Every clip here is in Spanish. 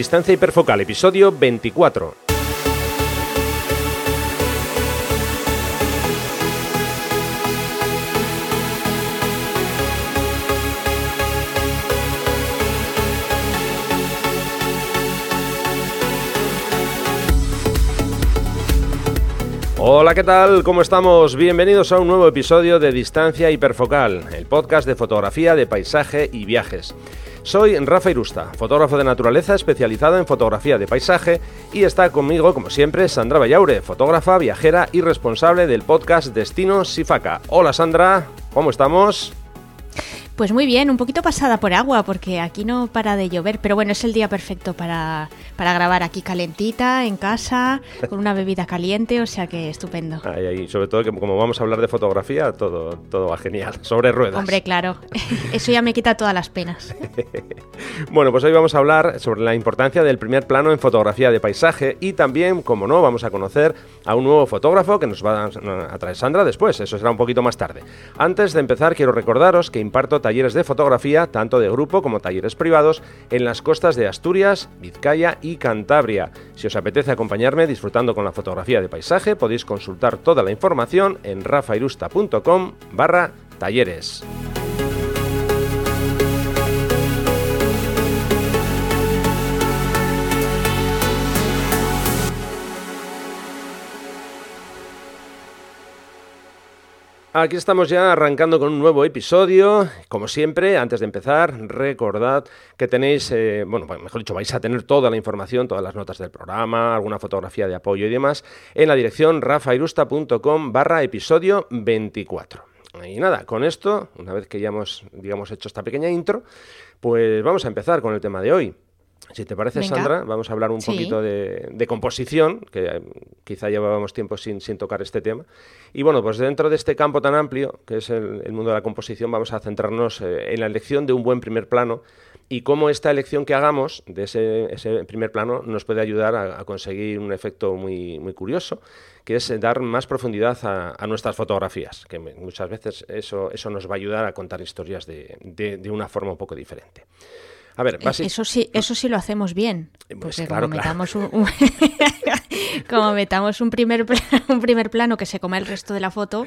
Distancia hiperfocal, episodio 24. Hola, ¿qué tal? ¿Cómo estamos? Bienvenidos a un nuevo episodio de Distancia Hiperfocal, el podcast de fotografía de paisaje y viajes. Soy Rafa Irusta, fotógrafo de naturaleza especializado en fotografía de paisaje y está conmigo, como siempre, Sandra Vallaure, fotógrafa, viajera y responsable del podcast Destino Sifaca. Hola Sandra, ¿cómo estamos? Pues muy bien, un poquito pasada por agua porque aquí no para de llover, pero bueno, es el día perfecto para, para grabar aquí calentita, en casa, con una bebida caliente, o sea que estupendo. Y sobre todo que como vamos a hablar de fotografía, todo, todo va genial, sobre ruedas. Hombre, claro, eso ya me quita todas las penas. bueno, pues hoy vamos a hablar sobre la importancia del primer plano en fotografía de paisaje y también, como no, vamos a conocer a un nuevo fotógrafo que nos va a traer Sandra después, eso será un poquito más tarde. Antes de empezar, quiero recordaros que imparto talleres de fotografía, tanto de grupo como talleres privados, en las costas de Asturias, Vizcaya y Cantabria. Si os apetece acompañarme disfrutando con la fotografía de paisaje, podéis consultar toda la información en rafairusta.com barra talleres. Aquí estamos ya arrancando con un nuevo episodio. Como siempre, antes de empezar, recordad que tenéis, eh, bueno, pues mejor dicho, vais a tener toda la información, todas las notas del programa, alguna fotografía de apoyo y demás, en la dirección rafairusta.com barra episodio 24. Y nada, con esto, una vez que ya hemos, digamos, hecho esta pequeña intro, pues vamos a empezar con el tema de hoy. Si te parece, Sandra, vamos a hablar un poquito de, composición, que eh, quizá llevábamos tiempo sin, sin, tocar este tema. Y bueno, pues dentro de este campo tan amplio, que es el, mundo de la composición, vamos a centrarnos eh, en la elección de un buen primer plano y cómo esta elección que hagamos de ese, primer plano nos puede ayudar a, conseguir un efecto muy, muy curioso, que es dar más profundidad a, nuestras fotografías, que muchas veces eso, eso nos va a ayudar a contar historias de, de una forma un poco diferente. A ver, eso sí, eso sí lo hacemos bien. Pues porque como metamos un, como metamos un primer un primer plano que se come el resto de la foto,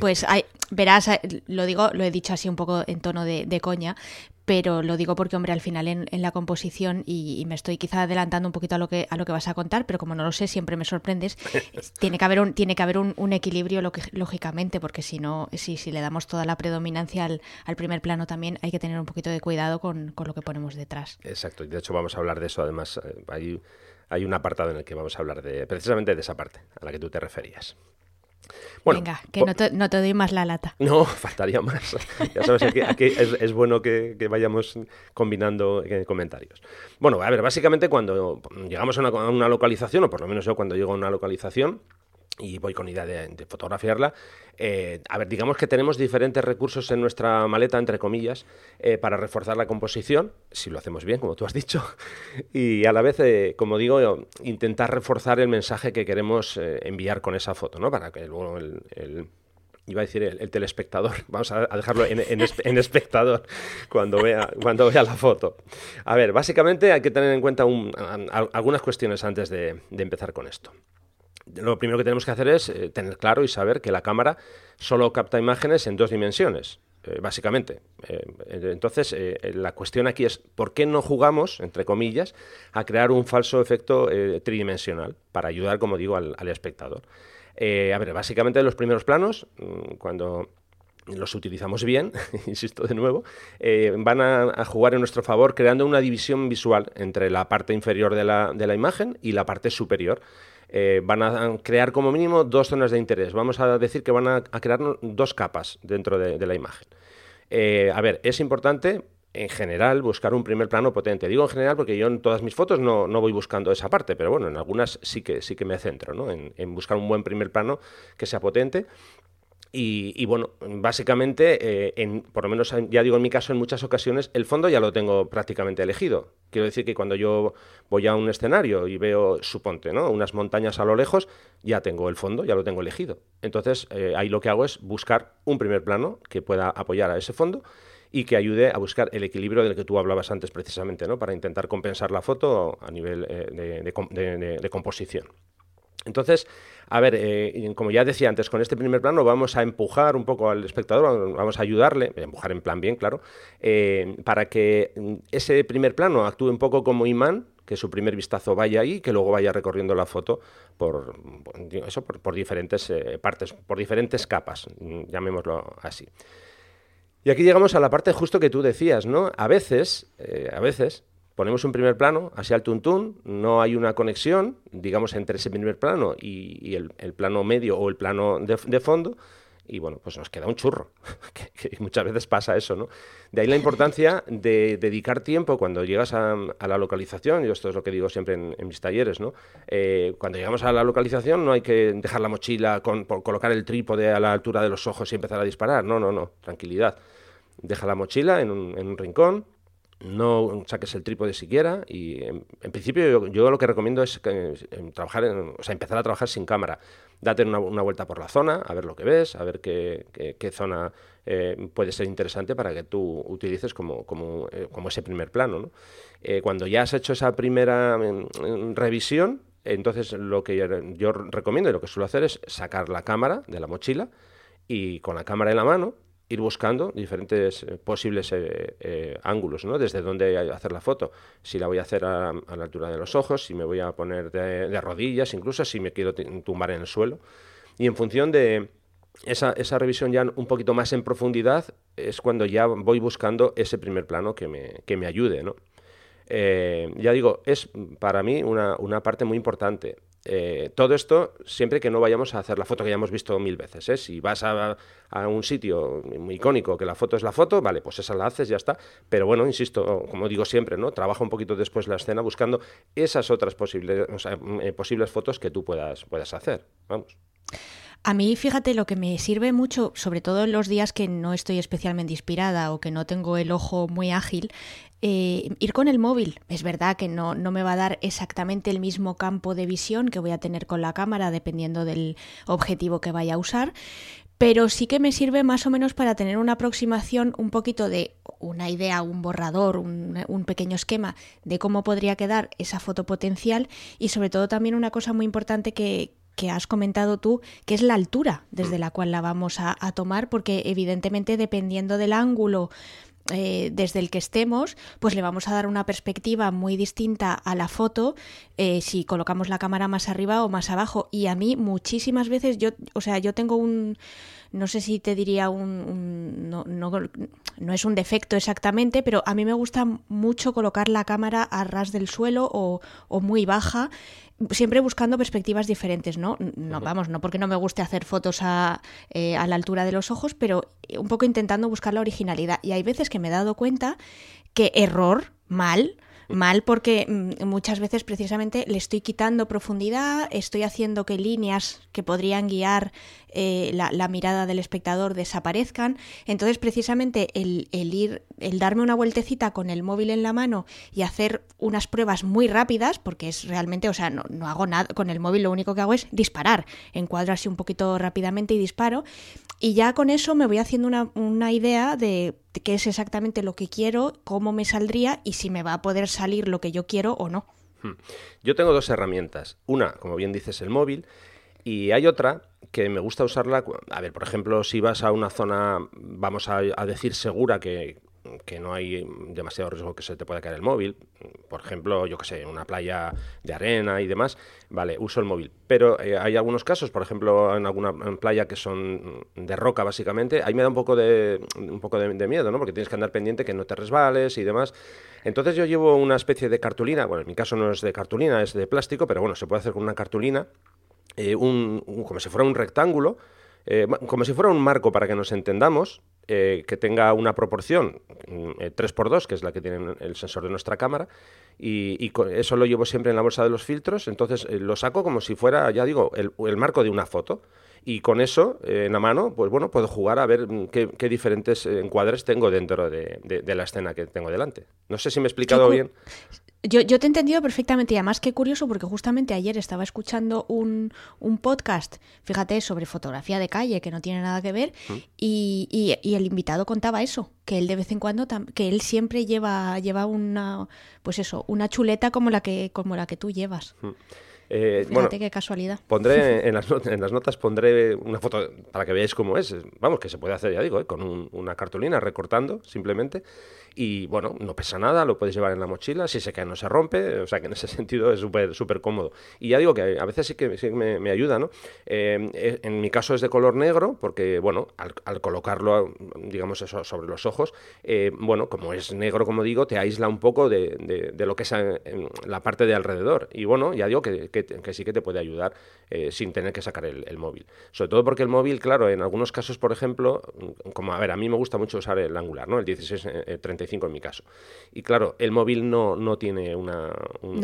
pues hay, verás, lo digo, lo he dicho así un poco en tono de, de coña, pero lo digo porque, hombre, al final en, la composición, y, me estoy quizá adelantando un poquito a lo, que, a lo que vas a contar, pero como no lo sé, siempre me sorprendes, tiene que haber un, tiene que haber un, equilibrio lógicamente, porque si no, si, si le damos toda la predominancia al, al, primer plano también, hay que tener un poquito de cuidado con, con, lo que ponemos detrás. Exacto, y de hecho vamos a hablar de eso, además, eh, hay, hay un apartado en el que vamos a hablar de precisamente de esa parte a la que tú te referías. Venga, que no te, no te, doy más la lata. No, faltaría más. Ya sabes, aquí, es, bueno que, vayamos combinando eh, comentarios. Bueno, a ver, básicamente cuando llegamos a una, a una localización, o por lo menos yo cuando llego a una localización, y voy con idea de, fotografiarla. Eh, a ver, digamos que tenemos diferentes recursos en nuestra maleta, entre comillas, eh, para reforzar la composición, si lo hacemos bien, como tú has dicho, y a la vez, eh, como digo, intentar reforzar el mensaje que queremos enviar con esa foto, ¿no? Para que luego el, iba a decir el, telespectador, vamos a, dejarlo en, espectador cuando vea, cuando vea la foto. A ver, básicamente hay que tener en cuenta algunas cuestiones antes de empezar con esto lo primero que tenemos que hacer es eh, tener claro y saber que la cámara solo capta imágenes en dos dimensiones, eh, básicamente. Eh, entonces, la cuestión aquí es por qué no jugamos, entre comillas, a crear un falso efecto tridimensional para ayudar, como digo, al, espectador. a ver, básicamente los primeros planos, mm, cuando los utilizamos bien, insisto de nuevo, van a, jugar en nuestro favor creando una división visual entre la parte inferior de la, de la imagen y la parte superior. Eh, van a crear como mínimo dos zonas de interés. Vamos a decir que van a, crear dos capas dentro de, la imagen. Eh, a ver, es importante en general buscar un primer plano potente. Digo en general porque yo en todas mis fotos no, voy buscando esa parte, pero bueno, en algunas sí que, sí que me centro ¿no? en, buscar un buen primer plano que sea potente y, bueno, básicamente, eh, en, por lo menos ya digo en mi caso, en muchas ocasiones el fondo ya lo tengo prácticamente elegido. Quiero decir que cuando yo voy a un escenario y veo, suponte, ¿no? unas montañas a lo lejos, ya tengo el fondo, ya lo tengo elegido. Entonces, eh, ahí lo que hago es buscar un primer plano que pueda apoyar a ese fondo y que ayude a buscar el equilibrio del que tú hablabas antes precisamente, ¿no? Para intentar compensar la foto a nivel eh, de, composición. Entonces, a ver, eh, como ya decía antes, con este primer plano vamos a empujar un poco al espectador, vamos a ayudarle, empujar en plan bien, claro, eh, para que ese primer plano actúe un poco como imán, que su primer vistazo vaya ahí, que luego vaya recorriendo la foto por, eso, por, diferentes eh, partes, por diferentes capas, llamémoslo así. Y aquí llegamos a la parte justo que tú decías, ¿no? A veces, a veces, ponemos un primer plano, así al tuntún, no hay una conexión, digamos, entre ese primer plano y, el, plano medio o el plano de, fondo, y bueno, pues nos queda un churro, que, muchas veces pasa eso, ¿no? De ahí la importancia de dedicar tiempo cuando llegas a, la localización, y esto es lo que digo siempre en, mis talleres, ¿no? Eh, cuando llegamos a la localización no hay que dejar la mochila, con, colocar el trípode a la altura de los ojos y empezar a disparar, no, no, no, tranquilidad. Deja la mochila en un rincón, no saques el trípode siquiera y en, principio yo, lo que recomiendo es trabajar o sea, empezar a trabajar sin cámara. Date una, vuelta por la zona, a ver lo que ves, a ver qué, zona eh, puede ser interesante para que tú utilices como, como, eh, ese primer plano. Eh, cuando ya has hecho esa primera mm, revisión, entonces lo que yo recomiendo y lo que suelo hacer es sacar la cámara de la mochila y con la cámara en la mano ir buscando diferentes eh, posibles eh, eh, ángulos, ¿no? Desde dónde hacer la foto. Si la voy a hacer a, la altura de los ojos, si me voy a poner de, rodillas, incluso si me quiero tumbar en el suelo. Y en función de esa, esa, revisión ya un poquito más en profundidad, es cuando ya voy buscando ese primer plano que me, que me ayude, ¿no? ya digo, es para mí una, una parte muy importante. Eh, todo esto siempre que no vayamos a hacer la foto que ya hemos visto mil veces. ¿eh? Si vas a, un sitio muy icónico que la foto es la foto, vale, pues esa la haces, ya está. Pero bueno, insisto, como digo siempre, ¿no? Trabaja un poquito después la escena buscando esas otras posibles, eh, posibles fotos que tú puedas, puedas hacer. Vamos. A mí, fíjate, lo que me sirve mucho, sobre todo en los días que no estoy especialmente inspirada o que no tengo el ojo muy ágil, eh, ir con el móvil. Es verdad que no, no me va a dar exactamente el mismo campo de visión que voy a tener con la cámara, dependiendo del objetivo que vaya a usar, pero sí que me sirve más o menos para tener una aproximación un poquito de una idea, un borrador, un, un, pequeño esquema de cómo podría quedar esa foto potencial y sobre todo también una cosa muy importante que, que has comentado tú, que es la altura desde mm. la cual la vamos a, tomar, porque evidentemente dependiendo del ángulo eh, desde el que estemos, pues le vamos a dar una perspectiva muy distinta a la foto eh, si colocamos la cámara más arriba o más abajo. Y a mí muchísimas veces yo, o sea, yo tengo un, no sé si te diría un, no, no, no, es un defecto exactamente, pero a mí me gusta mucho colocar la cámara a ras del suelo o, o muy baja siempre buscando perspectivas diferentes, ¿no? No, vamos, no porque no me guste hacer fotos a, eh, a la altura de los ojos, pero un poco intentando buscar la originalidad. Y hay veces que me he dado cuenta que error, mal, mal porque mm, muchas veces precisamente le estoy quitando profundidad, estoy haciendo que líneas que podrían guiar eh, la, mirada del espectador desaparezcan. Entonces, precisamente el, ir, el darme una vueltecita con el móvil en la mano y hacer unas pruebas muy rápidas, porque es realmente, o sea, no, no hago nada con el móvil, lo único que hago es disparar, encuadro así un poquito rápidamente y disparo. Y ya con eso me voy haciendo una, una idea de qué es exactamente lo que quiero, cómo me saldría y si me va a poder salir lo que yo quiero o no. Hmm. Yo tengo dos herramientas. Una, como bien dices, el móvil. Y hay otra que me gusta usarla. A ver, por ejemplo, si vas a una zona, vamos a, decir, segura que, que no hay demasiado riesgo que se te pueda caer el móvil. Por ejemplo, yo que sé, una playa de arena y demás, vale, uso el móvil. Pero eh, hay algunos casos, por ejemplo, en alguna playa que son de roca, básicamente, ahí me da un poco de, un poco de, miedo, ¿no? Porque tienes que andar pendiente que no te resbales y demás. Entonces yo llevo una especie de cartulina, bueno, en mi caso no es de cartulina, es de plástico, pero bueno, se puede hacer con una cartulina eh, un, como si fuera un rectángulo, eh, como si fuera un marco para que nos entendamos, eh, que tenga una proporción 3x2, que es la que tiene el sensor de nuestra cámara, y, eso lo llevo siempre en la bolsa de los filtros, entonces lo saco como si fuera, ya digo, el, marco de una foto. Y con eso en la mano, pues bueno, puedo jugar a ver qué, diferentes encuadres tengo dentro de, la escena que tengo delante. No sé si me he explicado bien. Yo, yo, te he entendido perfectamente y además qué curioso porque justamente ayer estaba escuchando un, un, podcast, fíjate, sobre fotografía de calle que no tiene nada que ver mm. y, y, el invitado contaba eso, que él de vez en cuando, que él siempre lleva, lleva una, pues eso, una chuleta como la que, como la que tú llevas. Mm. Eh, Fíjate qué casualidad. Pondré en las, en las, notas pondré una foto para que veáis cómo es. Vamos, que se puede hacer, ya digo, ¿eh? con una cartulina recortando simplemente y bueno, no pesa nada, lo puedes llevar en la mochila, si se cae no se rompe, o sea que en ese sentido es súper súper cómodo. Y ya digo que a veces sí que, sí me, ayuda, ¿no? Eh, en mi caso es de color negro, porque bueno, al, colocarlo, digamos eso, sobre los ojos, bueno, como es negro, como digo, te aísla un poco de, de, lo que es la parte de alrededor. Y bueno, ya digo que, que, sí que te puede ayudar sin tener que sacar el, el, móvil. Sobre todo porque el móvil, claro, en algunos casos, por ejemplo, como a ver, a mí me gusta mucho usar el angular, ¿no? El 16-35 en mi caso. Y claro, el móvil no, no tiene una, un,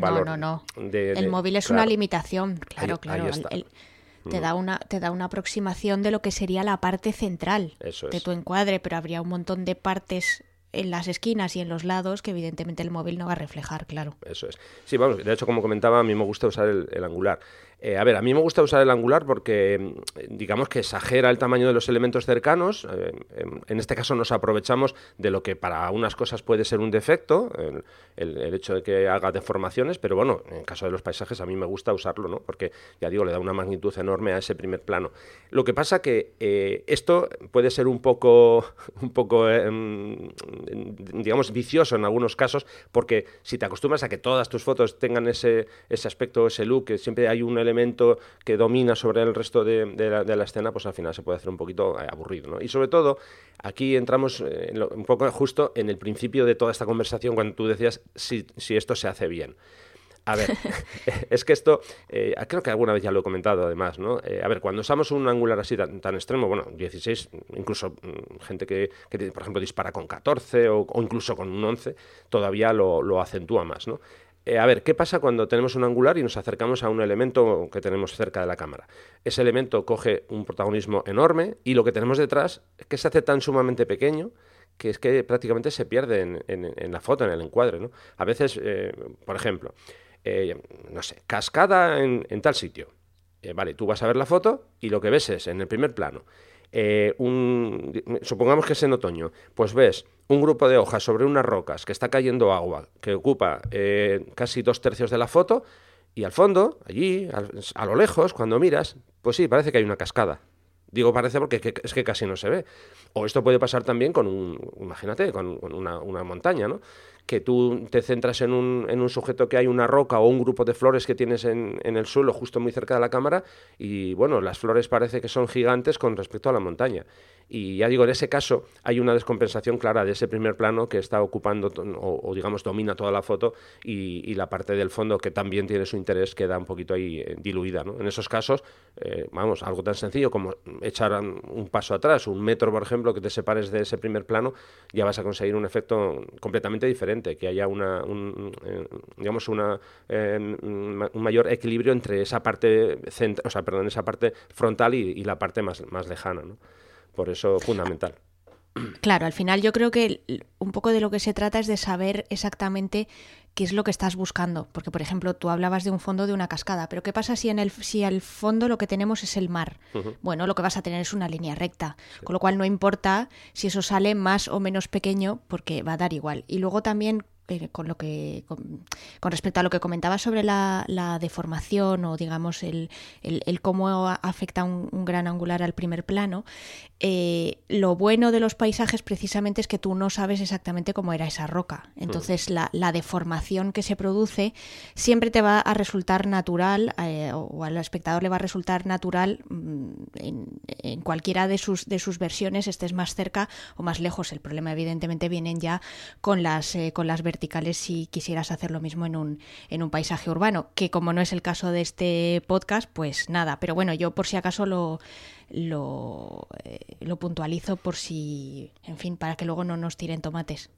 valor. No, no, no. el móvil es una limitación, claro, claro. te, mm. da una, te da una aproximación de lo que sería la parte central de tu encuadre, pero habría un montón de partes en las esquinas y en los lados que evidentemente el móvil no va a reflejar, claro. Eso es. Sí, vamos, de hecho, como comentaba, a mí me gusta usar el angular. Eh, a ver, a mí me gusta usar el angular porque mm, digamos que exagera el tamaño de los elementos cercanos. Eh, en este caso nos aprovechamos de lo que para unas cosas puede ser un defecto, el, hecho de que haga deformaciones, pero bueno, en el caso de los paisajes a mí me gusta usarlo, ¿no? Porque ya digo, le da una magnitud enorme a ese primer plano. Lo que pasa que eh, esto puede ser un poco, un poco mm, digamos, vicioso en algunos casos, porque si te acostumbras a que todas tus fotos tengan ese, ese aspecto, ese look, siempre hay un elemento que domina sobre el resto de, la, escena, pues al final se puede hacer un poquito eh, aburrido. ¿no? Y sobre todo, aquí entramos eh, un poco justo en el principio de toda esta conversación cuando tú decías si, esto se hace bien. A ver, es que esto, eh, creo que alguna vez ya lo he comentado además, ¿no? a ver, cuando usamos un angular así tan, extremo, bueno, 16, incluso mm, gente que, por ejemplo, dispara con 14 o, incluso con un 11, todavía lo, lo acentúa más, ¿no? Eh, a ver, ¿qué pasa cuando tenemos un angular y nos acercamos a un elemento que tenemos cerca de la cámara? Ese elemento coge un protagonismo enorme y lo que tenemos detrás es que se hace tan sumamente pequeño que es que prácticamente se pierde en, la foto, en el encuadre. ¿no? A veces, eh, por ejemplo, eh, no sé, cascada en, tal sitio. vale, tú vas a ver la foto y lo que ves es, en el primer plano, un, supongamos que es en otoño, pues ves un grupo de hojas sobre unas rocas que está cayendo agua, que ocupa eh, casi dos tercios de la foto, y al fondo, allí, a, lo lejos, cuando miras, pues sí, parece que hay una cascada. Digo parece porque es que casi no se ve. O esto puede pasar también con un, imagínate, con, una, una, montaña, ¿no? Que tú te centras en un, en un, sujeto que hay una roca o un grupo de flores que tienes en, en, el suelo justo muy cerca de la cámara y bueno, las flores parece que son gigantes con respecto a la montaña. Y ya digo, en ese caso hay una descompensación clara de ese primer plano que está ocupando o, digamos domina toda la foto y, la parte del fondo que también tiene su interés queda un poquito ahí eh, diluida. ¿no? En esos casos, eh, vamos, algo tan sencillo como echar un paso atrás, un metro por ejemplo, que te separes de ese primer plano, ya vas a conseguir un efecto completamente diferente, que haya una, un, eh, digamos una, un mayor equilibrio entre esa parte, o sea, perdón, esa parte frontal y, y la parte más, más lejana. ¿no? Por eso, fundamental. Claro, al final yo creo que un poco de lo que se trata es de saber exactamente qué es lo que estás buscando. Porque, por ejemplo, tú hablabas de un fondo de una cascada, pero ¿qué pasa si en el si al fondo lo que tenemos es el mar? Bueno, lo que vas a tener es una línea recta, con lo cual no importa si eso sale más o menos pequeño, porque va a dar igual. Y luego también eh, con lo que con, respecto a lo que comentaba sobre la, deformación o digamos el, el, cómo afecta un, gran angular al primer plano eh, lo bueno de los paisajes precisamente es que tú no sabes exactamente cómo era esa roca. Entonces la, deformación que se produce siempre te va a resultar natural eh, o al espectador le va a resultar natural mm, en, en, cualquiera de sus de sus versiones estés más cerca o más lejos. El problema evidentemente vienen ya con las con las si quisieras hacer lo mismo en un, en un paisaje urbano, que como no es el caso de este podcast, pues nada, pero bueno, yo por si acaso lo, lo, eh, lo puntualizo por si, en fin, para que luego no nos tiren tomates.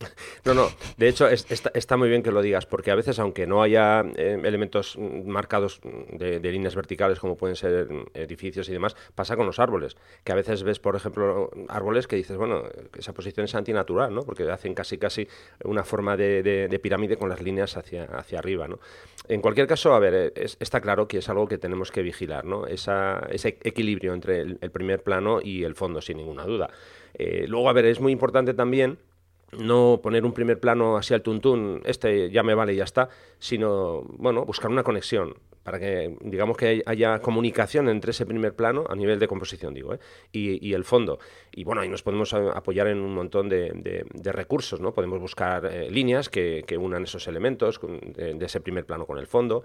No, no, de hecho está, muy bien que lo digas, porque a veces, aunque no haya eh, elementos marcados de, líneas verticales como pueden ser edificios y demás, pasa con los árboles, que a veces ves, por ejemplo, árboles que dices, bueno, esa posición es antinatural, ¿no? Porque hacen casi casi una forma de, pirámide con las líneas hacia, hacia arriba, ¿no? En cualquier caso, a ver, está claro que es algo que tenemos que vigilar, ¿no? ese equilibrio entre el, primer plano y el fondo, sin ninguna duda. Eh, luego, a ver, es muy importante también no poner un primer plano así al tuntún, este ya me vale y ya está, sino, bueno, buscar una conexión para que, digamos, que haya comunicación entre ese primer plano, a nivel de composición, digo, ¿eh? y, el fondo. Y bueno, ahí nos podemos apoyar en un montón de, recursos, ¿no? Podemos buscar eh, líneas que, unan esos elementos de, ese primer plano con el fondo.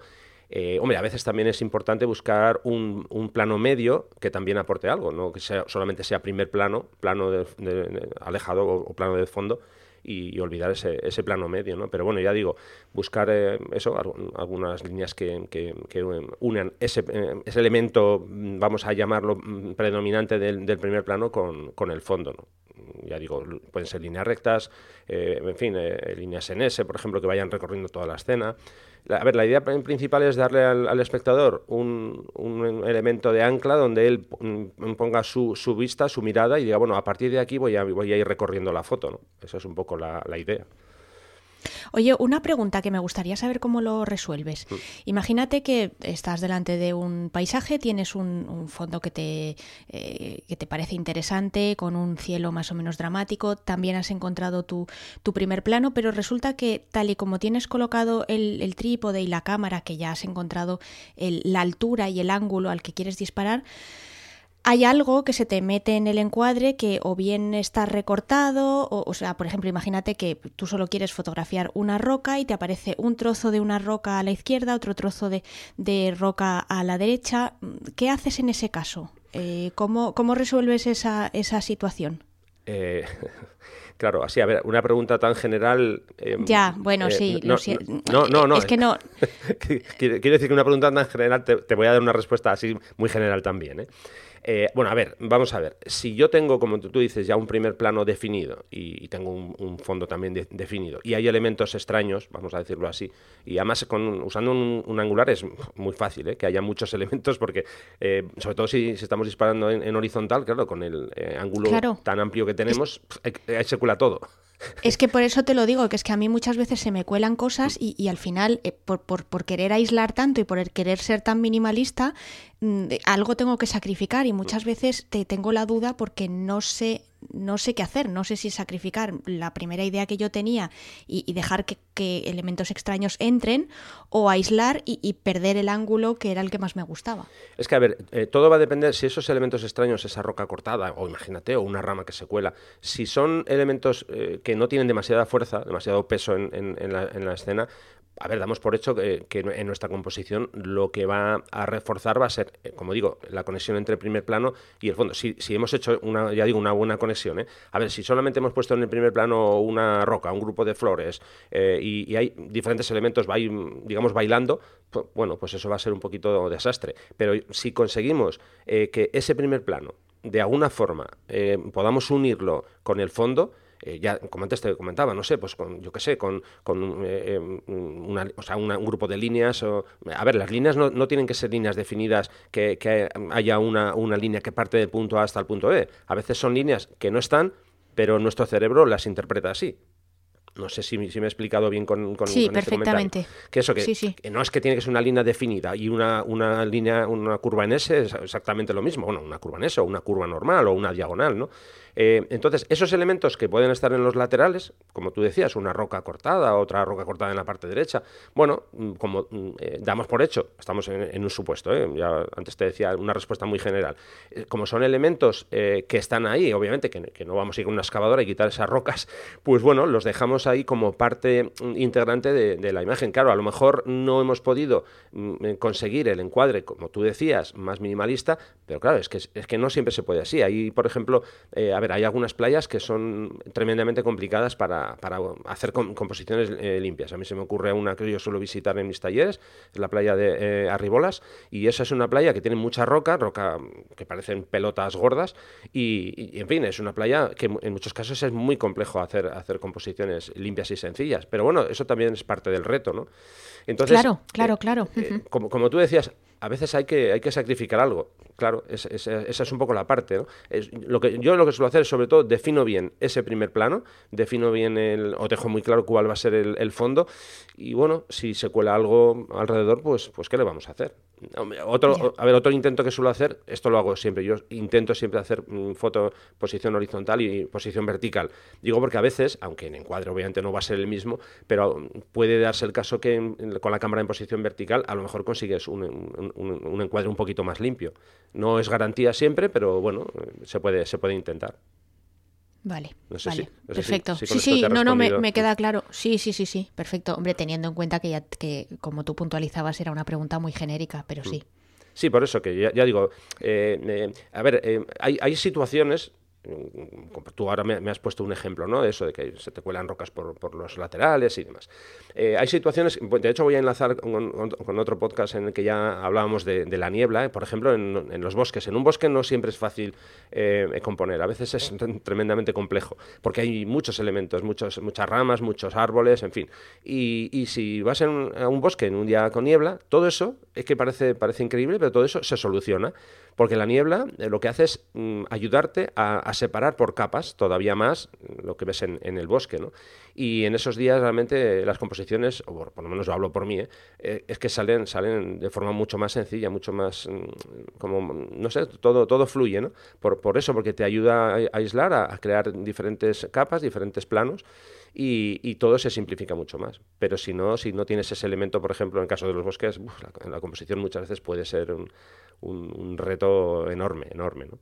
Eh, hombre, a veces también es importante buscar un, plano medio que también aporte algo, no que sea, solamente sea primer plano, plano de, alejado o, plano de fondo, y, olvidar ese, ese, plano medio, ¿no? Pero bueno, ya digo, buscar eh, eso, algunas líneas que, que, unan ese, eh, ese, elemento, vamos a llamarlo mm, predominante del, del primer plano con, con el fondo, ¿no? ya digo, pueden ser líneas rectas, en fin, líneas en S, por ejemplo, que vayan recorriendo toda la escena a ver, la idea principal es darle al, espectador un, elemento de ancla donde él mm, ponga su, vista, su mirada y diga, bueno, a partir de aquí voy a, voy a ir recorriendo la foto. ¿no? Esa es un poco la idea. Oye, una pregunta que me gustaría saber cómo lo resuelves. Mm. Imagínate que estás delante de un paisaje, tienes un, fondo que te, eh, que te parece interesante, con un cielo más o menos dramático, también has encontrado tu, tu primer plano, pero resulta que tal y como tienes colocado el, trípode y la cámara, que ya has encontrado la altura y el ángulo al que quieres disparar, hay algo que se te mete en el encuadre que o bien está recortado, o, o, sea, por ejemplo, imagínate que tú solo quieres fotografiar una roca y te aparece un trozo de una roca a la izquierda, otro trozo de, roca a la derecha. ¿Qué haces en ese caso? Eh, ¿cómo, resuelves esa, esa situación? Eh, claro, así, a ver, una pregunta tan general. Em, ya, bueno, eh, sí. No, no, no, no, Es que no. quiero decir que una pregunta tan general te, te, voy a dar una respuesta así muy general también. ¿Eh? Eh, bueno, a ver, vamos a ver. Si yo tengo, como tú dices, ya un primer plano definido y, tengo un, fondo también definido y hay elementos extraños, vamos a decirlo así, y además con, usando un, angular es muy fácil ¿eh? que haya muchos elementos porque, eh, sobre todo si, estamos disparando en, horizontal, claro, con el ángulo tan amplio que tenemos, ahí se cula todo. Es que por eso te lo digo, que es que a mí muchas veces se me cuelan cosas y, al final, eh, por, por, querer aislar tanto y por querer ser tan minimalista, mm, algo tengo que sacrificar y muchas veces te tengo la duda porque no sé no sé qué hacer, no sé si sacrificar la primera idea que yo tenía y, dejar que, elementos extraños entren o aislar y, perder el ángulo que era el que más me gustaba. Es que, a ver, eh, todo va a depender si esos elementos extraños, esa roca cortada, o imagínate, o una rama que se cuela, si son elementos eh, que no tienen demasiada fuerza, demasiado peso en, la, en la escena, a ver, damos por hecho que, en nuestra composición lo que va a reforzar va a ser, eh, como digo, la conexión entre el primer plano y el fondo. Si, hemos hecho una, ya digo, una buena conexión, ¿eh? a ver, si solamente hemos puesto en el primer plano una roca, un grupo de flores eh, y, hay diferentes elementos, digamos, bailando, pues, bueno, pues eso va a ser un poquito desastre. Pero si conseguimos que ese primer plano, de alguna forma, podamos unirlo con el fondo, eh, ya como antes te comentaba, no sé, pues con, yo qué sé, con, con eh, eh, una, o sea, un grupo de líneas. O, a ver, las líneas no, no tienen que ser líneas definidas, que, que haya una, una línea que parte del punto A hasta el punto B. A veces son líneas que no están, pero nuestro cerebro las interpreta así. No sé si, si, me he explicado bien con, con, sí, este perfectamente. Que eso, que, no es que tiene que ser una línea definida y una, una línea, una curva en S es exactamente lo mismo. Bueno, una curva en S o una curva normal o una diagonal, ¿no? Eh, entonces, esos elementos que pueden estar en los laterales, como tú decías, una roca cortada, otra roca cortada en la parte derecha, bueno, mm, como mm, eh, damos por hecho, estamos en, un supuesto, ¿eh? ya antes te decía una respuesta muy general, como son elementos que están ahí, obviamente que, no vamos a ir con una excavadora y quitar esas rocas, pues bueno, los dejamos ahí como parte integrante de, la imagen. Claro, a lo mejor no hemos podido mm, conseguir el encuadre, como tú decías, más minimalista, pero claro, es que, es que no siempre se puede así. Hay, por ejemplo, eh, ver, hay algunas playas que son tremendamente complicadas para, hacer composiciones eh, limpias. A mí se me ocurre una que yo suelo visitar en mis talleres, es la playa de eh, Arribolas, y esa es una playa que tiene mucha roca, roca que parecen pelotas gordas, y, en fin, es una playa que en muchos casos es muy complejo hacer, hacer composiciones limpias y sencillas. Pero bueno, eso también es parte del reto, ¿no? Entonces, claro, claro, claro. como, como tú decías, a veces hay que, hay que sacrificar algo. Claro, esa es un poco la parte. ¿no? Es, lo que, yo lo que suelo hacer es, sobre todo, defino bien ese primer plano, defino bien el, o dejo muy claro cuál va a ser el, fondo, y bueno, si se cuela algo alrededor, pues, pues ¿qué le vamos a hacer? Otro, a ver, otro intento que suelo hacer, esto lo hago siempre, yo intento siempre hacer mm, foto posición horizontal y posición vertical. Digo porque a veces, aunque en encuadre obviamente no va a ser el mismo, pero puede darse el caso que con la cámara en posición vertical a lo mejor consigues un, un, encuadre un poquito más limpio. No es garantía siempre, pero bueno, se puede, se puede intentar. Vale, vale, perfecto. sí, sí, no, no, me, queda claro. Sí, sí, sí, sí, perfecto. Hombre, teniendo en cuenta que ya, que como tú puntualizabas, era una pregunta muy genérica, pero sí. Mm. Sí, por eso que ya, digo, eh, eh, a ver, eh, hay, hay situaciones tú ahora me, has puesto un ejemplo, ¿no? De eso de que se te cuelan rocas por, los laterales y demás. Eh, hay situaciones, de hecho voy a enlazar con, otro podcast en el que ya hablábamos de, la niebla, ¿eh? por ejemplo, en, los bosques. En un bosque no siempre es fácil eh, componer, a veces es tremendamente complejo, porque hay muchos elementos, muchos, muchas ramas, muchos árboles, en fin. Y, si vas en, a un bosque en un día con niebla, todo eso es que parece, parece increíble, pero todo eso se soluciona. Porque la niebla eh, lo que hace es mm, ayudarte a, separar por capas todavía más lo que ves en, el bosque. ¿no? Y en esos días realmente las composiciones, o por, lo menos lo hablo por mí, ¿eh? Eh, es que salen, salen de forma mucho más sencilla, mucho más, mm, como, no sé, todo, todo fluye. ¿no? Por, por eso, porque te ayuda a aislar, a, crear diferentes capas, diferentes planos. Y, todo se simplifica mucho más. Pero si no, si no tienes ese elemento, por ejemplo, en el caso de los bosques, la, composición muchas veces puede ser un, un, reto enorme, enorme. ¿no?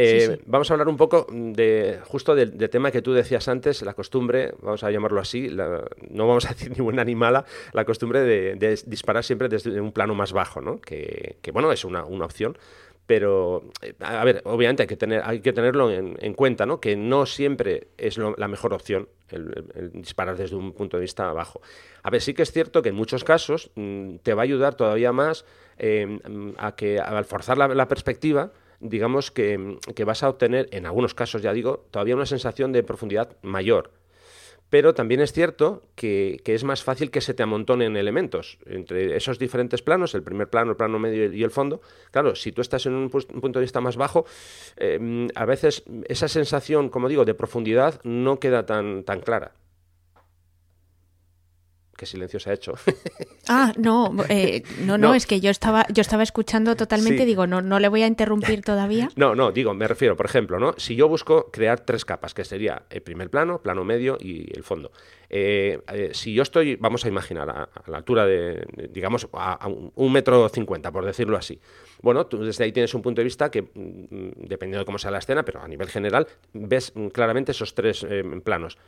Eh, vamos a hablar un poco de justo del, tema que tú decías antes, la costumbre, vamos a llamarlo así, no vamos a decir ni buena ni mala, la costumbre de, disparar siempre desde un plano más bajo, ¿no? que, bueno, es una, opción, pero eh, a ver, obviamente hay que, tener, hay que tenerlo en, cuenta, ¿no? que no siempre es la mejor opción el, disparar desde un punto de vista bajo. A ver, sí que es cierto que en muchos casos mm, te va a ayudar todavía más eh, a que al forzar la perspectiva, digamos que, vas a obtener, en algunos casos ya digo, todavía una sensación de profundidad mayor. Pero también es cierto que, es más fácil que se te amontonen elementos entre esos diferentes planos, el primer plano, el plano medio y el fondo. Claro, si tú estás en un, punto de vista más bajo, eh, a veces esa sensación, como digo, de profundidad no queda tan, tan clara qué silencio se ha hecho. Ah, no, eh, no, no, es que yo estaba, yo estaba escuchando totalmente, digo, no, no le voy a interrumpir todavía. No, no, digo, me refiero, por ejemplo, ¿no? Si yo busco crear tres capas, que sería el primer plano, plano medio y el fondo. Eh, eh, si yo estoy, vamos a imaginar, a, la altura de, digamos, a, un metro cincuenta, por decirlo así. Bueno, tú desde ahí tienes un punto de vista que, mm, dependiendo de cómo sea la escena, pero a nivel general, ves claramente esos tres planos.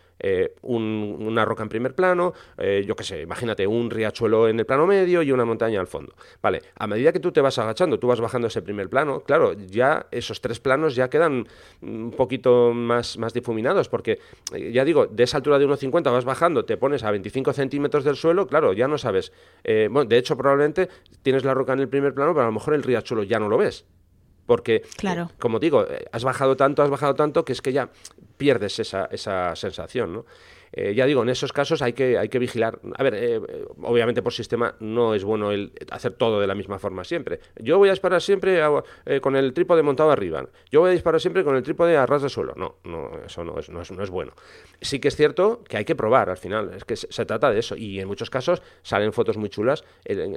una roca en primer plano, yo qué sé, imagínate un riachuelo en el plano medio y una montaña al fondo. Vale, a medida que tú te vas agachando, tú vas bajando ese primer plano, claro, ya esos tres planos ya quedan un poquito más, más difuminados, porque eh, ya digo, de esa altura de 1,50 vas bajando, te pones a 25 centímetros del suelo, claro, ya no sabes. Eh, bueno, de hecho, probablemente tienes la roca en el primer plano, pero a lo mejor el riachuelo ya no lo ves porque, claro. como digo, eh, has bajado tanto, has bajado tanto, que es que ya pierdes esa, esa sensación, ¿no? Eh, ya digo, en esos casos hay que, hay que vigilar. A ver, eh, obviamente por sistema no es bueno el hacer todo de la misma forma siempre. Yo voy a disparar siempre eh, con el trípode montado arriba. Yo voy a disparar siempre con el trípode a ras de suelo. No, no, eso no es, no es, no es bueno. Sí que es cierto que hay que probar al final. Es que se, trata de eso. Y en muchos casos salen fotos muy chulas.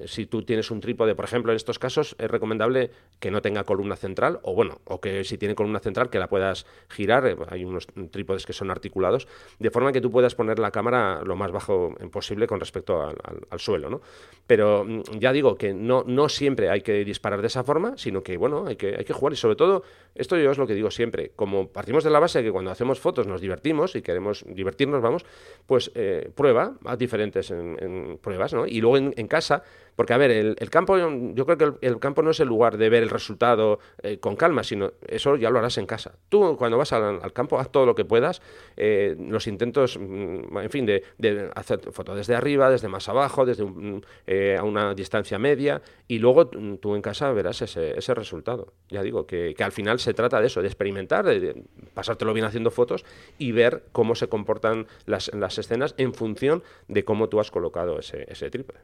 si tú tienes un trípode, por ejemplo, en estos casos es recomendable que no tenga columna central o bueno, o que si tiene columna central que la puedas girar. hay unos trípodes que son articulados de forma que tú puedas puedas poner la cámara lo más bajo posible con respecto al, suelo, ¿no? Pero mm, ya digo que no, no siempre hay que disparar de esa forma, sino que, bueno, hay que, hay que jugar y sobre todo, esto yo es lo que digo siempre, como partimos de la base de que cuando hacemos fotos nos divertimos y queremos divertirnos, vamos, pues eh, prueba a diferentes en, pruebas, ¿no? Y luego en, casa, porque a ver, el, campo, yo creo que el, campo no es el lugar de ver el resultado eh, con calma, sino eso ya lo harás en casa. Tú cuando vas al, campo haz todo lo que puedas, eh, los intentos, en fin, de, hacer fotos desde arriba, desde más abajo, desde a una distancia media, y luego tú en casa verás ese, ese resultado. Ya digo, que, que, al final se trata de eso, de experimentar, de, pasártelo bien haciendo fotos y ver cómo se comportan las, las escenas en función de cómo tú has colocado ese, ese trípode.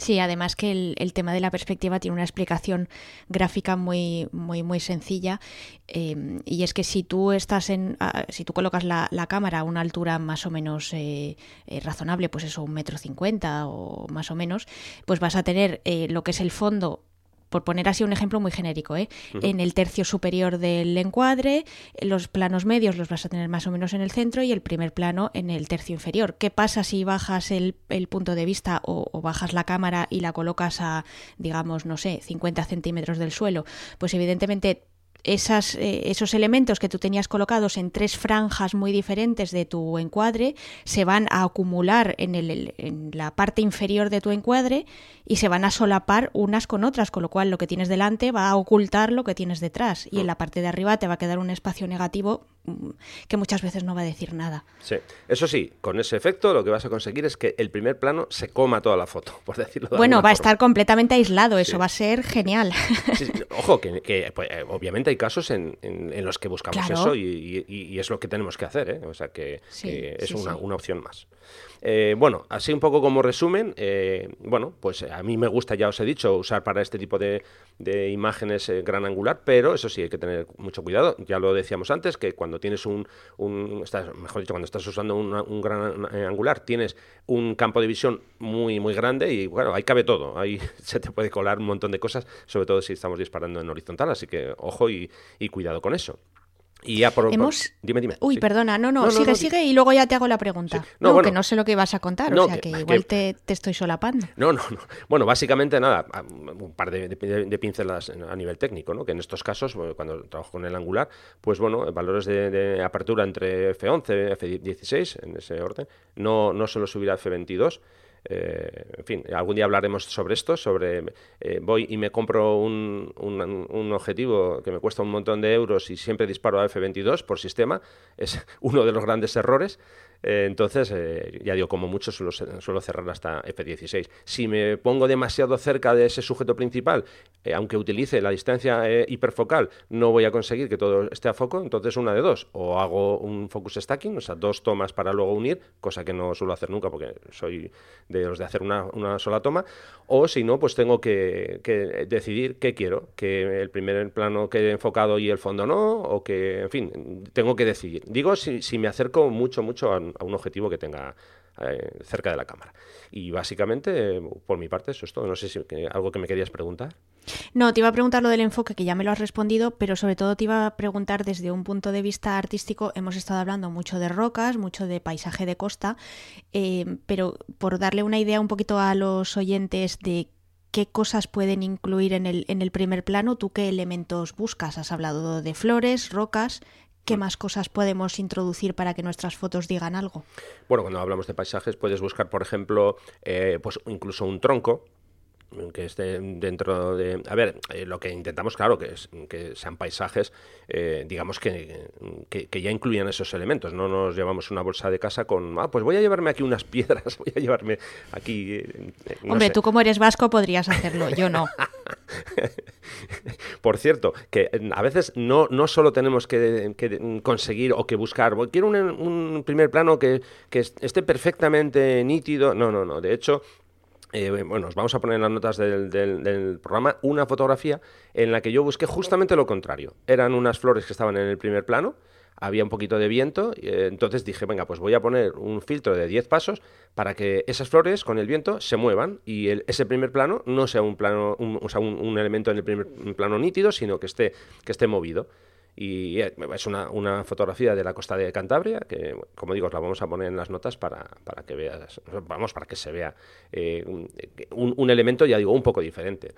Sí, además que el, tema de la perspectiva tiene una explicación gráfica muy, muy, muy sencilla. Eh, y es que si tú estás en, si tú colocas la, cámara a una altura más o menos eh, eh, razonable, pues eso, un metro cincuenta o más o menos, pues vas a tener lo que es el fondo por poner así un ejemplo muy genérico, ¿eh? en el tercio superior del encuadre, los planos medios los vas a tener más o menos en el centro y el primer plano en el tercio inferior. ¿Qué pasa si bajas el, punto de vista o, bajas la cámara y la colocas a, digamos, no sé, 50 centímetros del suelo? Pues evidentemente esas, eh, esos elementos que tú tenías colocados en tres franjas muy diferentes de tu encuadre se van a acumular en, el, en, la parte inferior de tu encuadre y se van a solapar unas con otras, con lo cual lo que tienes delante va a ocultar lo que tienes detrás y en la parte de arriba te va a quedar un espacio negativo que muchas veces no va a decir nada. Sí, eso sí, con ese efecto lo que vas a conseguir es que el primer plano se coma toda la foto, por decirlo de Bueno, va a estar completamente aislado, eso va a ser genial. ojo, que, pues, eh, obviamente hay casos en, en, los que buscamos eso y, es lo que tenemos que hacer, ¿eh? o sea que, es una, una opción más. Eh, bueno, así un poco como resumen, eh, bueno, pues a mí me gusta, ya os he dicho, usar para este tipo de, imágenes gran angular, pero eso sí hay que tener mucho cuidado. Ya lo decíamos antes, que cuando tienes un, mejor dicho, cuando estás usando un gran angular, tienes un campo de visión muy, muy grande y bueno, ahí cabe todo. Ahí se te puede colar un montón de cosas, sobre todo si estamos disparando en horizontal, así que ojo y cuidado con eso. Y ya por, Dime, dime. Uy, perdona, no, no, sigue, sigue y luego ya te hago la pregunta. No, que no sé lo que ibas a contar, o sea que, igual Te, estoy solapando. No, no, no. Bueno, básicamente nada, un par de, de, pinceladas a nivel técnico, ¿no? Que en estos casos, cuando trabajo con el angular, pues bueno, valores de, apertura entre F11, F16, en ese orden, no, no solo subir a F22, eh, en fin, algún día hablaremos sobre esto, sobre eh, voy y me compro un, un, objetivo que me cuesta un montón de euros y siempre disparo a F22 por sistema, es uno de los grandes errores. Eh, entonces, eh, ya digo, como mucho suelo, suelo, cerrar hasta F16. Si me pongo demasiado cerca de ese sujeto principal, eh, aunque utilice la distancia hiperfocal, no voy a conseguir que todo esté a foco, entonces una de dos. O hago un focus stacking, o sea, dos tomas para luego unir, cosa que no suelo hacer nunca porque soy de los de hacer una, una sola toma. O si no, pues tengo que, que, decidir qué quiero, que el primer plano quede enfocado y el fondo no, o que, en fin, tengo que decidir. Digo, si, si me acerco mucho, mucho a a un objetivo que tenga eh, cerca de la cámara. Y básicamente, por mi parte, eso es todo. No sé si algo que me querías preguntar. No, te iba a preguntar lo del enfoque, que ya me lo has respondido, pero sobre todo te iba a preguntar desde un punto de vista artístico. Hemos estado hablando mucho de rocas, mucho de paisaje de costa, eh, pero por darle una idea un poquito a los oyentes de qué cosas pueden incluir en el, en el primer plano, ¿tú qué elementos buscas? Has hablado de flores, rocas, ¿Qué más cosas podemos introducir para que nuestras fotos digan algo? Bueno, cuando hablamos de paisajes puedes buscar, por ejemplo, eh, pues incluso un tronco, que esté dentro de... A ver, eh, lo que intentamos, claro, que, es, que sean paisajes, eh, digamos, que, que, ya incluyan esos elementos. No nos llevamos una bolsa de casa con, ah, pues voy a llevarme aquí unas piedras, voy a llevarme aquí... Eh, Hombre, tú como eres vasco podrías hacerlo, yo no. Por cierto, que a veces no, no solo tenemos que, conseguir o que buscar, quiero un, un primer plano que, que esté perfectamente nítido. No, no, no. De hecho, eh, bueno, os vamos a poner en las notas del, programa una fotografía en la que yo busqué justamente lo contrario. Eran unas flores que estaban en el primer plano, había un poquito de viento, eh, entonces dije, venga, pues voy a poner un filtro de 10 pasos para que esas flores con el viento se muevan y ese primer plano no sea un plano, un, o sea, un, elemento en el primer plano nítido, sino que esté, que esté movido. Y eh, es una, una, fotografía de la costa de Cantabria, que como digo, la vamos a poner en las notas para, para que veas, vamos, para que se vea eh, un, un, elemento, ya digo, un poco diferente.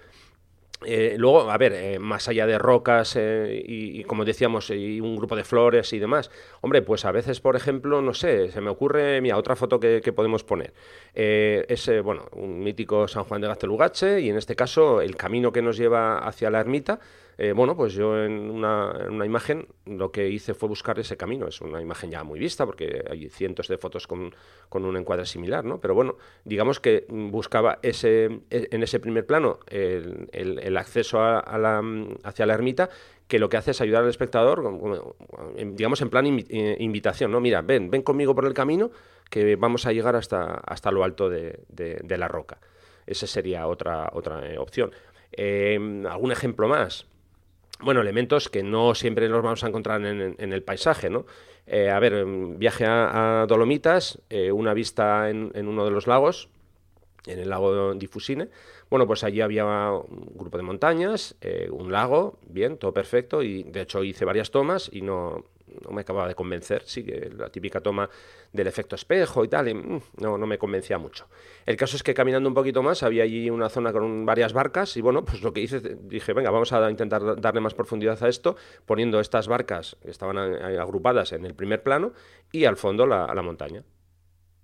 Eh, luego, a ver, eh, más allá de rocas eh, y, como decíamos, y un grupo de flores y demás, hombre, pues a veces, por ejemplo, no sé, se me ocurre, mira, otra foto que, podemos poner. es, bueno, un mítico San Juan de Gaztelugache y en este caso el camino que nos lleva hacia la ermita, eh, bueno, pues yo en una, imagen lo que hice fue buscar ese camino. Es una imagen ya muy vista porque hay cientos de fotos con, un encuadre similar, ¿no? Pero bueno, digamos que buscaba ese, e, en ese primer plano el, acceso a, la, hacia la ermita que lo que hace es ayudar al espectador, digamos en plan eh, invitación, ¿no? Mira, ven, ven conmigo por el camino que vamos a llegar hasta, hasta lo alto de, la roca. Esa sería otra, otra eh, opción. ¿Algún ejemplo más? Bueno, elementos que no siempre nos vamos a encontrar en, el paisaje, ¿no? Eh, a ver, viaje a, Dolomitas, eh, una vista en, uno de los lagos, en el lago Difusine. Bueno, pues allí había un grupo de montañas, eh, un lago, bien, todo perfecto, y de hecho hice varias tomas y no, no me acababa de convencer, sí, la típica toma del efecto espejo y tal, mm, no, no me convencía mucho. El caso es que caminando un poquito más había allí una zona con varias barcas y bueno, pues lo que hice, dije, venga, vamos a intentar darle más profundidad a esto, poniendo estas barcas que estaban agrupadas en el primer plano y al fondo la, la montaña.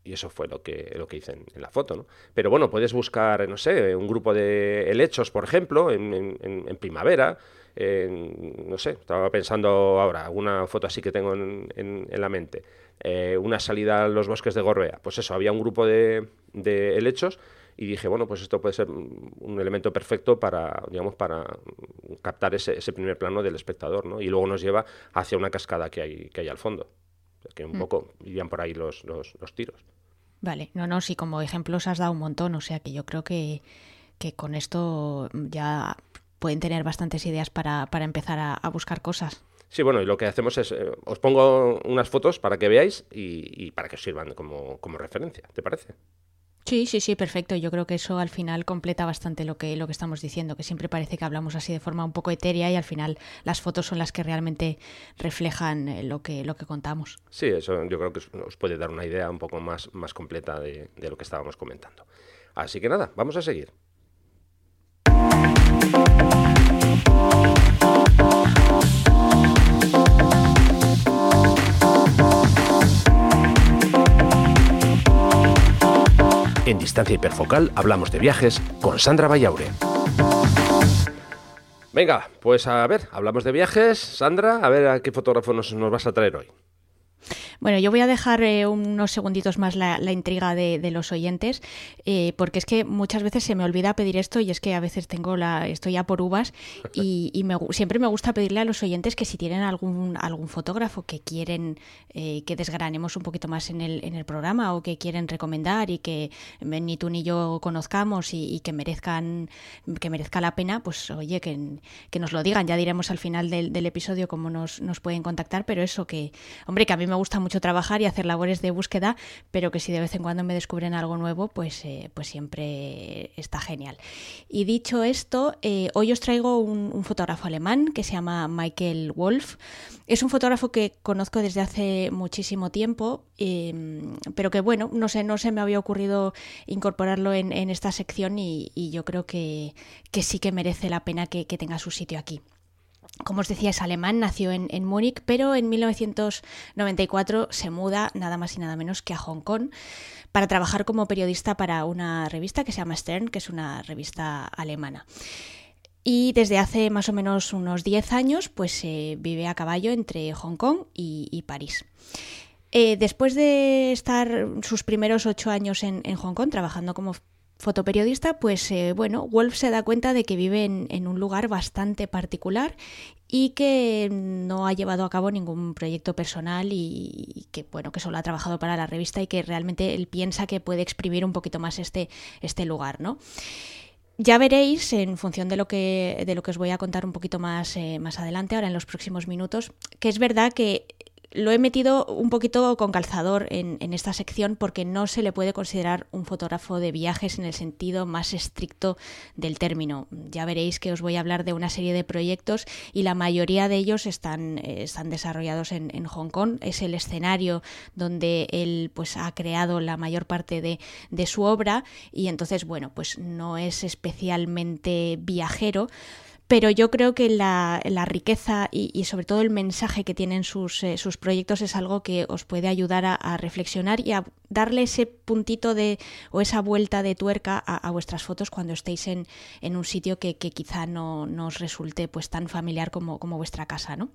Y eso fue lo que, lo que hice en, la foto, ¿no? Pero bueno, puedes buscar, no sé, un grupo de helechos, por ejemplo, en, en primavera, no sé, estaba pensando ahora, alguna foto así que tengo en, la mente, eh, una salida a los bosques de Gorbea, pues eso, había un grupo de, helechos y dije, bueno, pues esto puede ser un elemento perfecto para, digamos, para captar ese, primer plano del espectador, ¿no? Y luego nos lleva hacia una cascada que hay, que hay al fondo, que un mm. poco irían por ahí los, los, tiros. Vale, no, no, sí, como ejemplos has dado un montón, o sea que yo creo que, que con esto ya pueden tener bastantes ideas para, para empezar a, buscar cosas. Sí, bueno, y lo que hacemos es, eh, os pongo unas fotos para que veáis y, para que os sirvan como, como, referencia, ¿te parece? Sí, sí, sí, perfecto. Yo creo que eso al final completa bastante lo que, lo que estamos diciendo, que siempre parece que hablamos así de forma un poco etérea y al final las fotos son las que realmente reflejan eh, lo que, lo que contamos. Sí, eso yo creo que os puede dar una idea un poco más, más completa de, de lo que estábamos comentando. Así que nada, vamos a seguir. En Distancia Hiperfocal hablamos de viajes con Sandra Vallaure. Venga, pues a ver, hablamos de viajes. Sandra, a ver a qué fotógrafo nos, nos vas a traer hoy. Bueno, yo voy a dejar eh, unos segunditos más la, intriga de, los oyentes, eh, porque es que muchas veces se me olvida pedir esto y es que a veces tengo la, estoy ya por uvas y, siempre me gusta pedirle a los oyentes que si tienen algún, algún fotógrafo que quieren eh, que desgranemos un poquito más en el, en el programa o que quieren recomendar y que ni tú ni yo conozcamos y, que merezcan que merezca la pena, pues oye, que, que, nos lo digan. Ya diremos al final del, del episodio cómo nos, nos pueden contactar, pero eso que, hombre, que a mí me gusta mucho mucho trabajar y hacer labores de búsqueda, pero que si de vez en cuando me descubren algo nuevo, pues, eh, pues siempre está genial. Y dicho esto, eh, hoy os traigo un, fotógrafo alemán que se llama Michael Wolf. Es un fotógrafo que conozco desde hace muchísimo tiempo, em, pero que bueno, no sé, no se me había ocurrido incorporarlo en, esta sección y, yo creo que, sí que merece la pena que tenga su sitio aquí como os decía, es alemán, nació en, Múnich, pero en 1994 se muda nada más y nada menos que a Hong Kong para trabajar como periodista para una revista que se llama Stern, que es una revista alemana. Y desde hace más o menos unos 10 años, pues eh, vive a caballo entre Hong Kong y, París. Eh, después de estar sus primeros ocho años en Hong Kong trabajando como fotoperiodista, pues eh, bueno, Wolf se da cuenta de que vive en, un lugar bastante particular y que no ha llevado a cabo ningún proyecto personal y, que bueno, que solo ha trabajado para la revista y que realmente él piensa que puede exprimir un poquito más este, este lugar, ¿no? Ya veréis, en función de lo que, de lo que os voy a contar un poquito más, eh, más adelante, ahora en los próximos minutos, que es verdad que lo he metido un poquito con calzador en, esta sección porque no se le puede considerar un fotógrafo de viajes en el sentido más estricto del término. Ya veréis que os voy a hablar de una serie de proyectos y la mayoría de ellos están, eh, están desarrollados en, Hong Kong. Es el escenario donde él pues, ha creado la mayor parte de su obra y entonces, bueno, pues no es especialmente viajero pero yo creo que la, riqueza y, sobre todo el mensaje que tienen sus, eh, sus proyectos es algo que os puede ayudar a, reflexionar y a darle ese puntito de o esa vuelta de tuerca a, vuestras fotos cuando estéis en, en un sitio que, quizá no, no, os resulte pues tan familiar como, como vuestra casa, ¿no?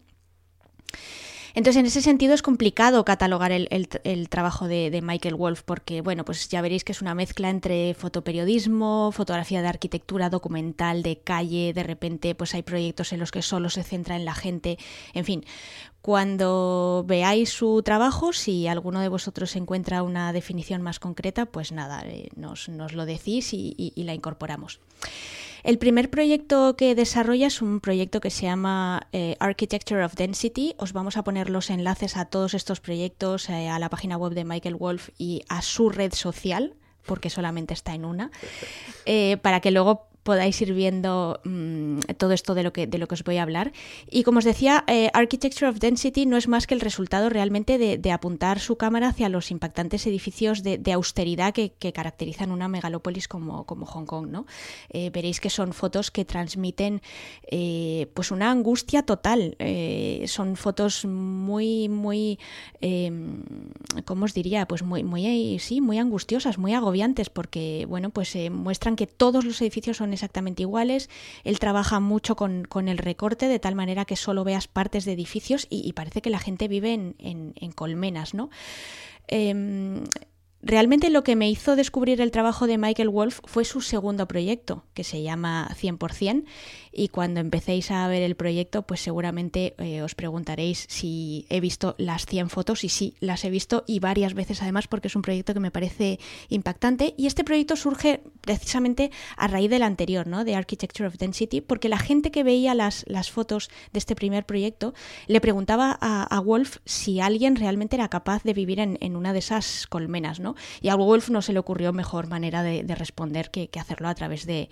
Entonces, en ese sentido es complicado catalogar el, trabajo de, Michael Wolf porque, bueno, pues ya veréis que es una mezcla entre fotoperiodismo, fotografía de arquitectura, documental, de calle, de repente pues hay proyectos en los que solo se centra en la gente, en fin. Cuando veáis su trabajo, si alguno de vosotros encuentra una definición más concreta, pues nada, eh, nos, lo decís y la incorporamos. El primer proyecto que desarrolla es un proyecto que se llama eh, Architecture of Density. Os vamos a poner los enlaces a todos estos proyectos, eh, a la página web de Michael Wolf y a su red social, porque solamente está en una, eh, para que luego podáis ir viendo mm, todo esto de lo, que, de lo que os voy a hablar. Y como os decía, eh, Architecture of Density no es más que el resultado realmente de, apuntar su cámara hacia los impactantes edificios de, austeridad que, caracterizan una megalópolis como, como Hong Kong. ¿no? Eh, veréis que son fotos que transmiten eh, pues una angustia total. son fotos muy, muy, em, ¿cómo os diría? Pues muy, muy, sí, muy angustiosas, muy agobiantes, porque bueno, pues muestran que todos los edificios son exactamente iguales. Él trabaja mucho con, el recorte de tal manera que solo veas partes de edificios y, parece que la gente vive en, en, colmenas, ¿no? Em, Realmente lo que me hizo descubrir el trabajo de Michael Wolf fue su segundo proyecto, que se llama 100%, y cuando empecéis a ver el proyecto, pues seguramente eh, os preguntaréis si he visto las 100 fotos, y sí, las he visto, y varias veces además, porque es un proyecto que me parece impactante, y este proyecto surge precisamente a raíz del anterior, ¿no? de Architecture of Density, porque la gente que veía las, las fotos de este primer proyecto le preguntaba a, Wolf si alguien realmente era capaz de vivir en, en una de esas colmenas, ¿no? Y a Wolf no se le ocurrió mejor manera de, responder que, hacerlo a través de,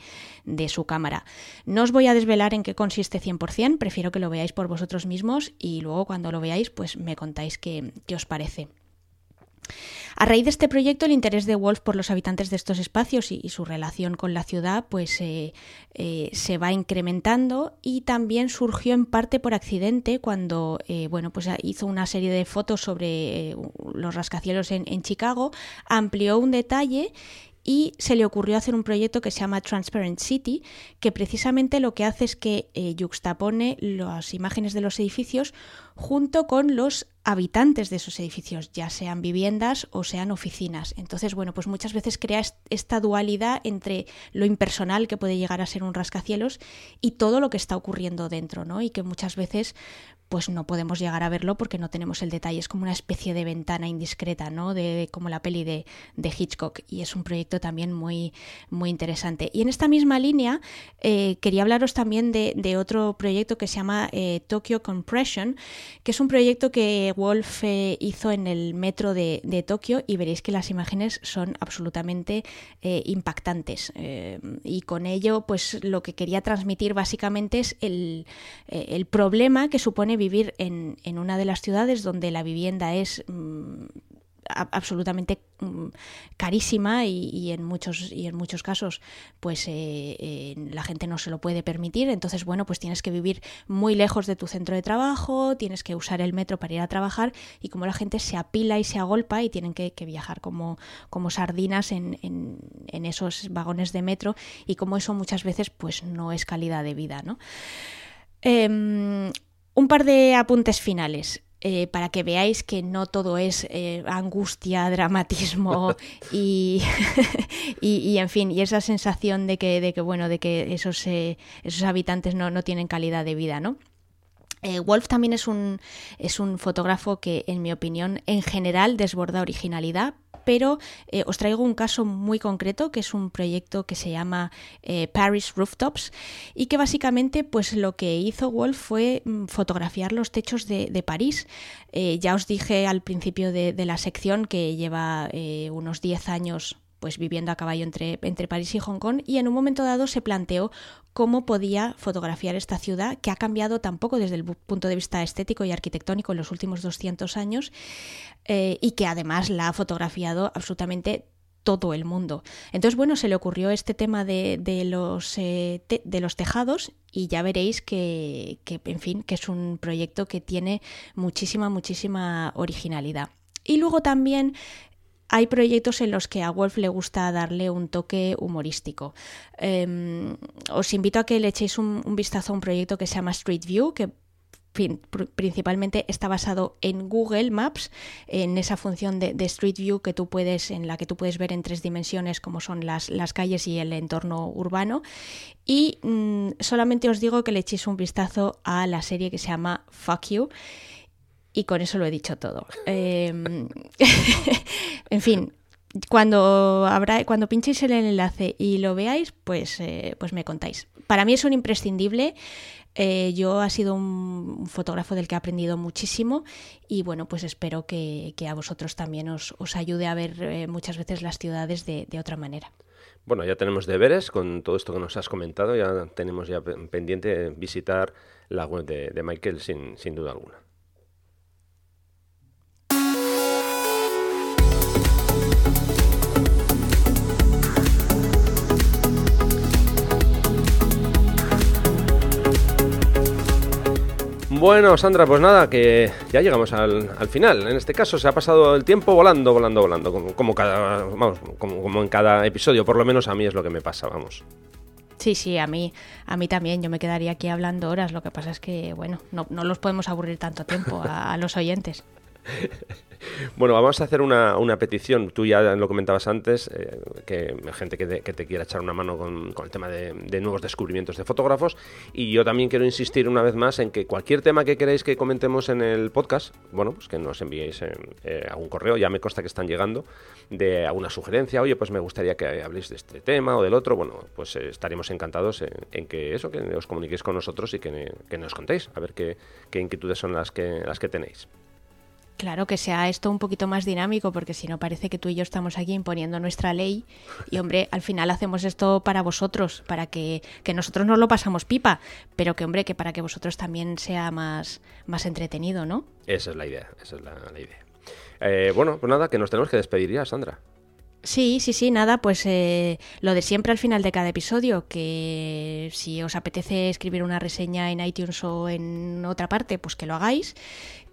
su cámara. No os voy a desvelar en qué consiste 100%, prefiero que lo veáis por vosotros mismos y luego cuando lo veáis pues me contáis qué os parece. A raíz de este proyecto, el interés de Wolf por los habitantes de estos espacios y, su relación con la ciudad pues, eh, eh, se va incrementando y también surgió en parte por accidente cuando eh, bueno, pues hizo una serie de fotos sobre los rascacielos en, en Chicago, amplió un detalle y se le ocurrió hacer un proyecto que se llama Transparent City, que precisamente lo que hace es que eh, yuxtapone las imágenes de los edificios junto con los habitantes de esos edificios, ya sean viviendas o sean oficinas. Entonces, bueno, pues muchas veces crea esta dualidad entre lo impersonal que puede llegar a ser un rascacielos y todo lo que está ocurriendo dentro, ¿no? Y que muchas veces pues no podemos llegar a verlo porque no tenemos el detalle. Es como una especie de ventana indiscreta, ¿no? De, como la peli de, Hitchcock. Y es un proyecto también muy, muy interesante. Y en esta misma línea eh, quería hablaros también de, otro proyecto que se llama eh, Tokyo Compression, que es un proyecto que Wolf eh, hizo en el metro de, Tokio y veréis que las imágenes son absolutamente impactantes. y con ello, pues lo que quería transmitir básicamente es el, el problema que supone vivir en, en una de las ciudades donde la vivienda es mm, absolutamente mm, carísima y, en muchos y en muchos casos pues eh, eh, la gente no se lo puede permitir entonces bueno pues tienes que vivir muy lejos de tu centro de trabajo tienes que usar el metro para ir a trabajar y como la gente se apila y se agolpa y tienen que, viajar como, como sardinas en, en, esos vagones de metro y como eso muchas veces pues no es calidad de vida ¿no? Em, un par de apuntes finales. Eh, para que veáis que no todo es eh, angustia, dramatismo y, y, en fin, y esa sensación de que, de que bueno, de que esos, eh, esos habitantes no, no, tienen calidad de vida, ¿no? Wolf también es un, es un fotógrafo que, en mi opinión, en general desborda originalidad, pero eh, os traigo un caso muy concreto, que es un proyecto que se llama eh, Paris Rooftops, y que básicamente pues lo que hizo Wolf fue mm, fotografiar los techos de, París. ya os dije al principio de la sección que lleva unos 10 años pues viviendo a caballo entre, entre París y Hong Kong y en un momento dado se planteó cómo podía fotografiar esta ciudad que ha cambiado tampoco desde el punto de vista estético y arquitectónico en los últimos 200 años eh, y que además la ha fotografiado absolutamente todo el mundo. Entonces, bueno, se le ocurrió este tema de, los, eh, de los tejados y ya veréis que, que, en fin, que es un proyecto que tiene muchísima, muchísima originalidad. Y luego también hay proyectos en los que a Wolf le gusta darle un toque humorístico. Em, os invito a que le echéis un, vistazo a un proyecto que se llama Street View, que principalmente está basado en Google Maps, en esa función de, Street View que tú puedes, en la que tú puedes ver en tres dimensiones como son las, las calles y el entorno urbano. Y mm, solamente os digo que le echéis un vistazo a la serie que se llama Fuck You y con eso lo he dicho todo. Em, en fin, cuando habrá, cuando pinchéis el enlace y lo veáis, pues, eh, pues me contáis. Para mí es un imprescindible. Eh, yo ha sido un, fotógrafo del que he aprendido muchísimo y bueno, pues espero que, a vosotros también os, ayude a ver eh, muchas veces las ciudades de, otra manera. Bueno, ya tenemos deberes con todo esto que nos has comentado, ya tenemos ya pendiente visitar la web de, Michael sin, sin duda alguna. Bueno, Sandra, pues nada, que ya llegamos al, final. En este caso se ha pasado el tiempo volando, volando, volando, como, cada, vamos, como, en cada episodio, por lo menos a mí es lo que me pasa, vamos. Sí, sí, a mí, a mí también. Yo me quedaría aquí hablando horas. Lo que pasa es que, bueno, no, no los podemos aburrir tanto tiempo a los oyentes. Bueno, vamos a hacer una, petición. Tú ya lo comentabas antes, eh, que gente que, te quiera echar una mano con, el tema de, nuevos descubrimientos de fotógrafos. Y yo también quiero insistir una vez más en que cualquier tema que queráis que comentemos en el podcast, bueno, pues que nos enviéis eh, algún correo, ya me consta que están llegando, de alguna sugerencia. Oye, pues me gustaría que habléis de este tema o del otro. Bueno, pues eh, estaremos encantados en, que eso, que os comuniquéis con nosotros y que, nos contéis, a ver qué, qué inquietudes son las que, las que tenéis. Claro, que sea esto un poquito más dinámico, porque si no parece que tú y yo estamos aquí imponiendo nuestra ley y, hombre, al final hacemos esto para vosotros, para que, nosotros no lo pasamos pipa, pero que, hombre, que para que vosotros también sea más, más entretenido, ¿no? Esa es la idea, esa es la, idea. Eh, bueno, pues nada, que nos tenemos que despedir ya, Sandra. Sí, sí, sí, nada, pues eh, lo de siempre al final de cada episodio, que si os apetece escribir una reseña en iTunes o en otra parte, pues que lo hagáis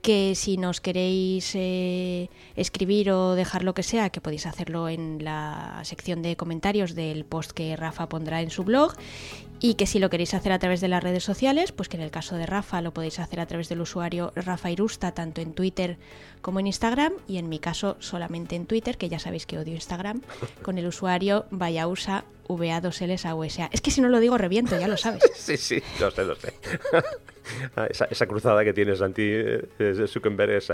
que si nos queréis eh, escribir o dejar lo que sea, que podéis hacerlo en la sección de comentarios del post que Rafa pondrá en su blog y que si lo queréis hacer a través de las redes sociales, pues que en el caso de Rafa lo podéis hacer a través del usuario Rafa Irusta, tanto en Twitter como en Instagram, y en mi caso solamente en Twitter, que ya sabéis que odio Instagram, con el usuario Vayausa VA2Ls Es que si no lo digo reviento, ya lo sabes. sí, sí, lo sé, lo sé. Ah, esa, cruzada que tienes anti eh, Zuckerberg es,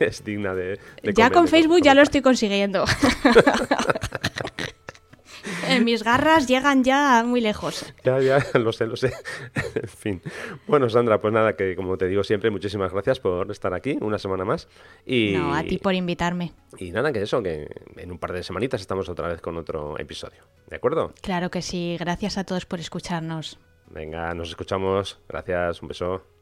es digna de, Ya con Facebook ya lo estoy consiguiendo. Mis garras llegan ya muy lejos. Ya, ya, lo sé, lo sé. en fin. Bueno, Sandra, pues nada, que como te digo siempre, muchísimas gracias por estar aquí una semana más. Y, no, a ti por invitarme. Y nada, que eso, que en un par de semanitas estamos otra vez con otro episodio. ¿De acuerdo? Claro que sí. Gracias a todos por escucharnos. Venga, nos escuchamos. Gracias, un beso.